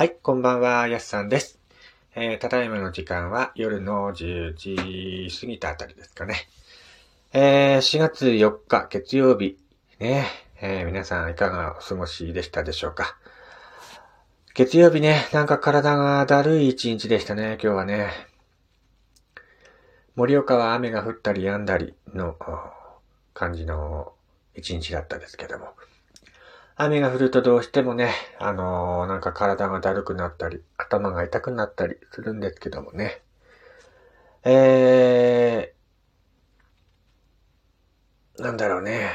はい、こんばんは、やすさんです。えー、ただいまの時間は夜の10時過ぎたあたりですかね。えー、4月4日月曜日、ね、えー、皆さんいかがお過ごしでしたでしょうか。月曜日ね、なんか体がだるい一日でしたね、今日はね。盛岡は雨が降ったり止んだりの感じの一日だったですけども。雨が降るとどうしてもね、あのー、なんか体がだるくなったり、頭が痛くなったりするんですけどもね。えー、なんだろうね。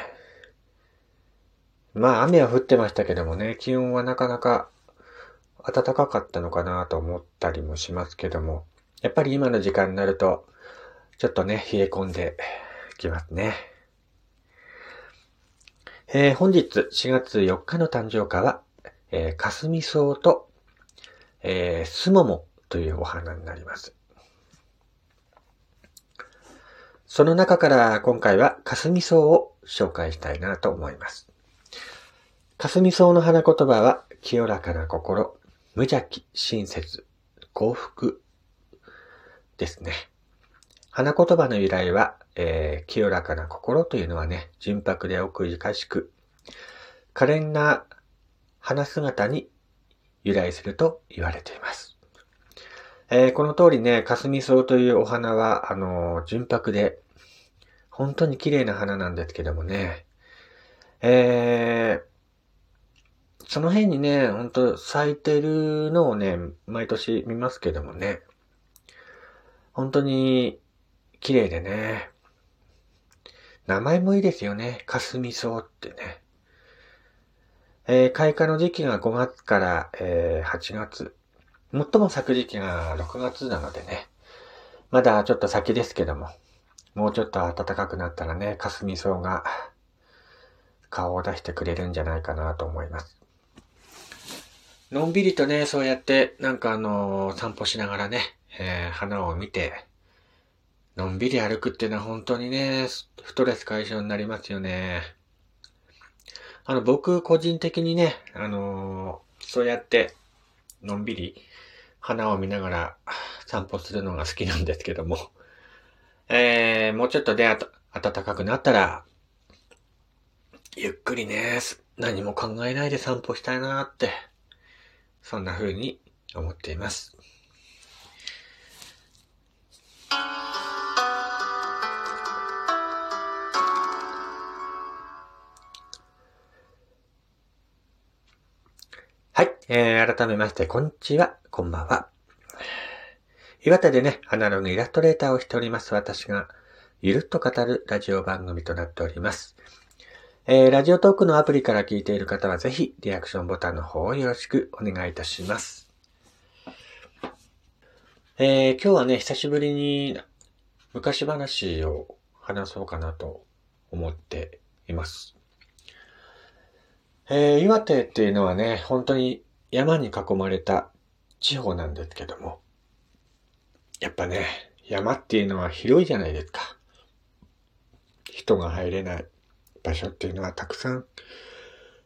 まあ雨は降ってましたけどもね、気温はなかなか暖かかったのかなと思ったりもしますけども、やっぱり今の時間になると、ちょっとね、冷え込んできますね。えー、本日4月4日の誕生花は、えー、かすみ草と、えー、すももというお花になります。その中から今回はかすみ草を紹介したいなと思います。かすみ草の花言葉は、清らかな心、無邪気、親切、幸福ですね。花言葉の由来は、えー、清らかな心というのはね、純白で奥ゆかしく、可憐な花姿に由来すると言われています。えー、この通りね、かすみ草というお花は、あのー、純白で、本当に綺麗な花なんですけどもね、えー、その辺にね、ほんと咲いてるのをね、毎年見ますけどもね、本当に綺麗でね、名前もいいですよね。かすみ草ってね。えー、開花の時期が5月から、えー、8月。最も咲く時期が6月なのでね。まだちょっと先ですけども。もうちょっと暖かくなったらね、かすみ草が顔を出してくれるんじゃないかなと思います。のんびりとね、そうやって、なんかあのー、散歩しながらね、えー、花を見て、のんびり歩くっていうのは本当にね、ストレス解消になりますよね。あの、僕個人的にね、あのー、そうやって、のんびり花を見ながら散歩するのが好きなんですけども、えー、もうちょっとで、ね、暖かくなったら、ゆっくりね、何も考えないで散歩したいなーって、そんな風に思っています。えー、改めまして、こんにちは。こんばんは。岩手でね、アナログイラストレーターをしております私が、ゆるっと語るラジオ番組となっております。えー、ラジオトークのアプリから聞いている方はぜひ、リアクションボタンの方をよろしくお願いいたします。えー、今日はね、久しぶりに昔話を話そうかなと思っています。えー、岩手っていうのはね、本当に山に囲まれた地方なんですけども、やっぱね、山っていうのは広いじゃないですか。人が入れない場所っていうのはたくさん、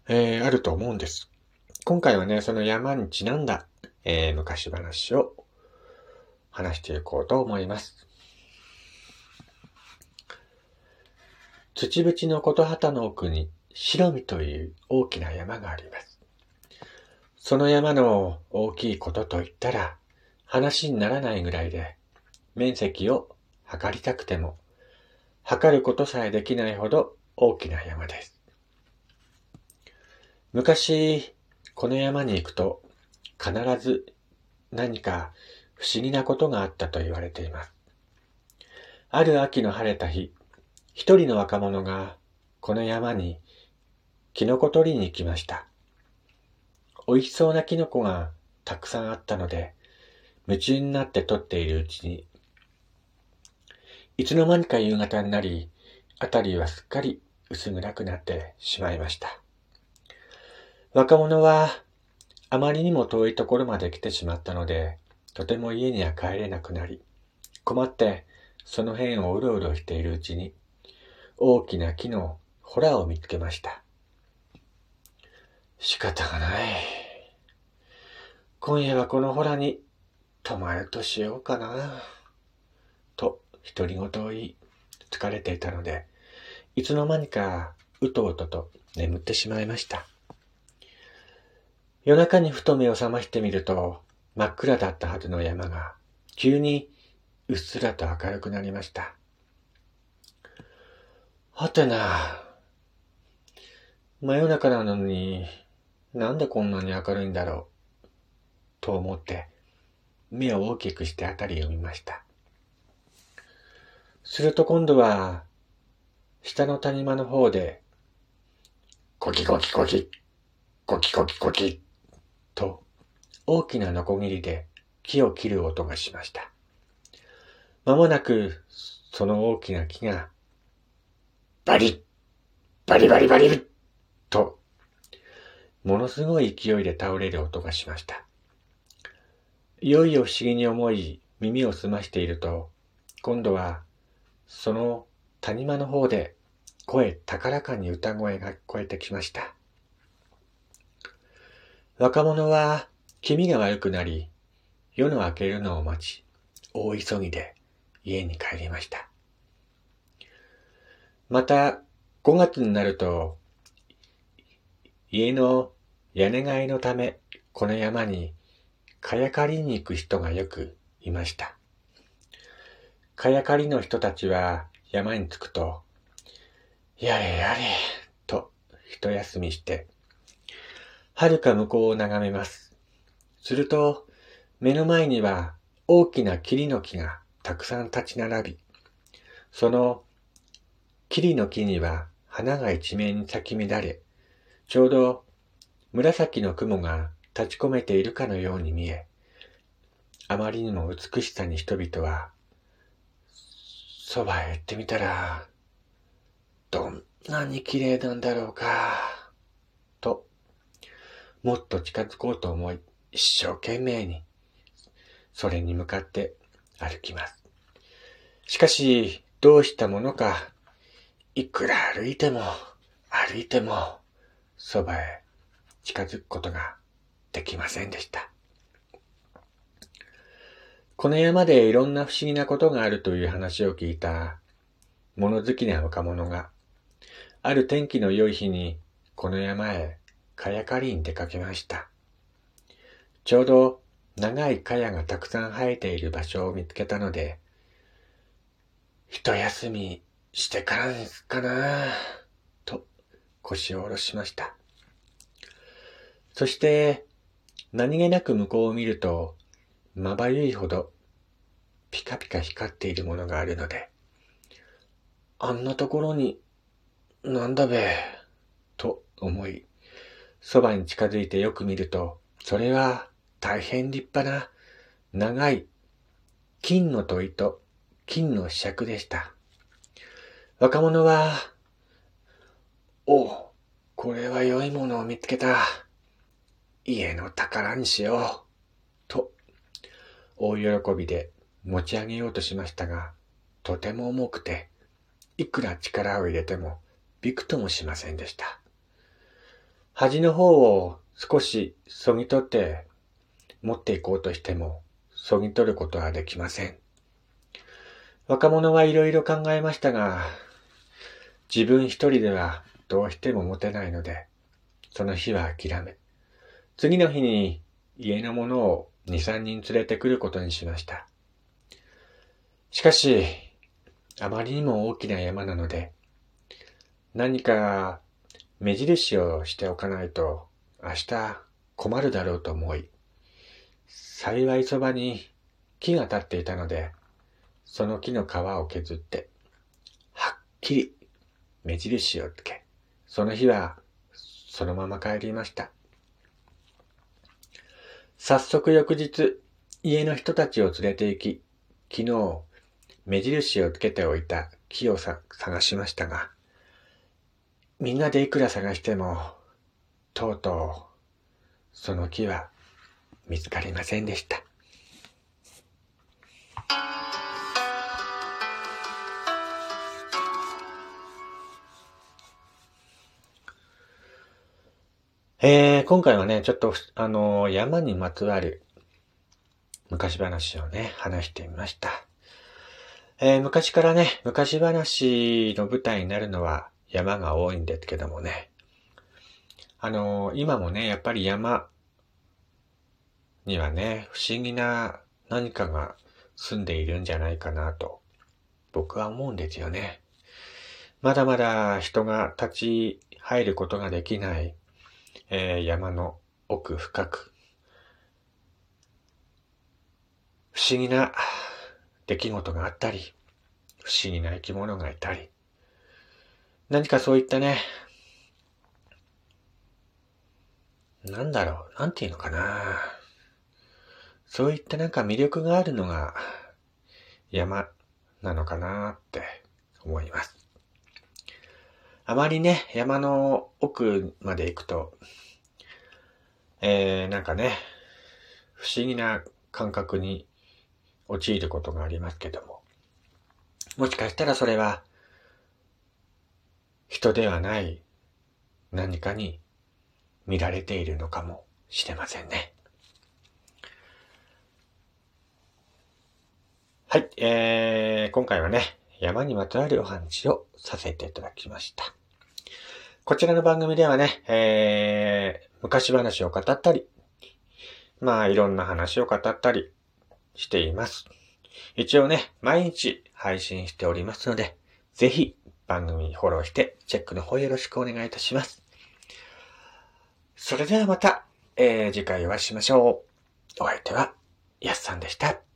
えー、あると思うんです。今回はね、その山にちなんだ、えー、昔話を話していこうと思います。土淵の琴旗の奥に白身という大きな山があります。その山の大きいことと言ったら話にならないぐらいで面積を測りたくても測ることさえできないほど大きな山です。昔、この山に行くと必ず何か不思議なことがあったと言われています。ある秋の晴れた日、一人の若者がこの山にキノコ取りに行きました。美味しそうなキノコがたくさんあったので、夢中になって取っているうちに、いつの間にか夕方になり、あたりはすっかり薄暗くなってしまいました。若者はあまりにも遠いところまで来てしまったので、とても家には帰れなくなり、困ってその辺をうろうろしているうちに、大きな木のホラを見つけました。仕方がない。今夜はこのほらに泊まるとしようかな。と、独り言を言い、疲れていたので、いつの間にか、うとうとと眠ってしまいました。夜中にふと目を覚ましてみると、真っ暗だったはずの山が、急にうっすらと明るくなりました。はてな、真夜中なのに、なんでこんなに明るいんだろう、と思って、目を大きくしてあたりを見ました。すると今度は、下の谷間の方で、コキコキコキ、コキコキコキ、と、大きなノコギリで木を切る音がしました。まもなく、その大きな木が、バリッ、バリバリバリと、ものすごい勢いで倒れる音がしました。いよいよ不思議に思い、耳を澄ましていると、今度はその谷間の方で声高らかに歌声が聞こえてきました。若者は気味が悪くなり、夜の明けるのを待ち、大急ぎで家に帰りました。また、5月になると、家の屋根替えのため、この山に、かやかりに行く人がよくいました。かやかりの人たちは山に着くと、やれやれ、と一休みして、遥か向こうを眺めます。すると、目の前には大きな桐の木がたくさん立ち並び、その桐の木には花が一面に咲き乱れ、ちょうど紫の雲が立ち込めているかのように見え、あまりにも美しさに人々はそばへ行ってみたら、どんなに綺麗なんだろうか、と、もっと近づこうと思い、一生懸命に、それに向かって歩きます。しかし、どうしたものか、いくら歩いても、歩いても、そばへ近づくことができませんでした。この山でいろんな不思議なことがあるという話を聞いた物好きな若者が、ある天気の良い日にこの山へかやかりに出かけました。ちょうど長い茅がたくさん生えている場所を見つけたので、一休みしてからですかなと腰を下ろしました。そして何気なく向こうを見るとまばゆいほどピカピカ光っているものがあるので、あんなところに、なんだべ、と思い、そばに近づいてよく見ると、それは大変立派な長い金の問いと金の試着でした。若者は、おこれは良いものを見つけた。家の宝にしよう。と、大喜びで持ち上げようとしましたが、とても重くて、いくら力を入れてもびくともしませんでした。端の方を少しそぎ取って持っていこうとしても、そぎ取ることはできません。若者はいろいろ考えましたが、自分一人ではどうしても持てないので、その日は諦め、次の日に家のものを二三人連れてくることにしました。しかし、あまりにも大きな山なので、何か目印をしておかないと明日困るだろうと思い、幸いそばに木が立っていたので、その木の皮を削って、はっきり目印をつけ、その日はそのまま帰りました。早速翌日、家の人たちを連れて行き、昨日、目印をつけておいた木を探しましたが、みんなでいくら探しても、とうとう、その木は見つかりませんでした。えー、今回はね、ちょっと、あのー、山にまつわる昔話をね、話してみました。えー、昔からね、昔話の舞台になるのは山が多いんですけどもね。あのー、今もね、やっぱり山にはね、不思議な何かが住んでいるんじゃないかなと、僕は思うんですよね。まだまだ人が立ち入ることができない、えー、山の奥深く、不思議な出来事があったり、不思議な生き物がいたり、何かそういったね、なんだろう、なんていうのかな。そういったなんか魅力があるのが山なのかなって思います。あまりね、山の奥まで行くと、えー、なんかね、不思議な感覚に陥ることがありますけども、もしかしたらそれは、人ではない何かに見られているのかもしれませんね。はい、えー、今回はね、山にまつわるお話をさせていただきました。こちらの番組ではね、えー、昔話を語ったり、まあいろんな話を語ったりしています。一応ね、毎日配信しておりますので、ぜひ番組フォローしてチェックの方よろしくお願いいたします。それではまた、えー、次回お会いしましょう。お相手は、やすさんでした。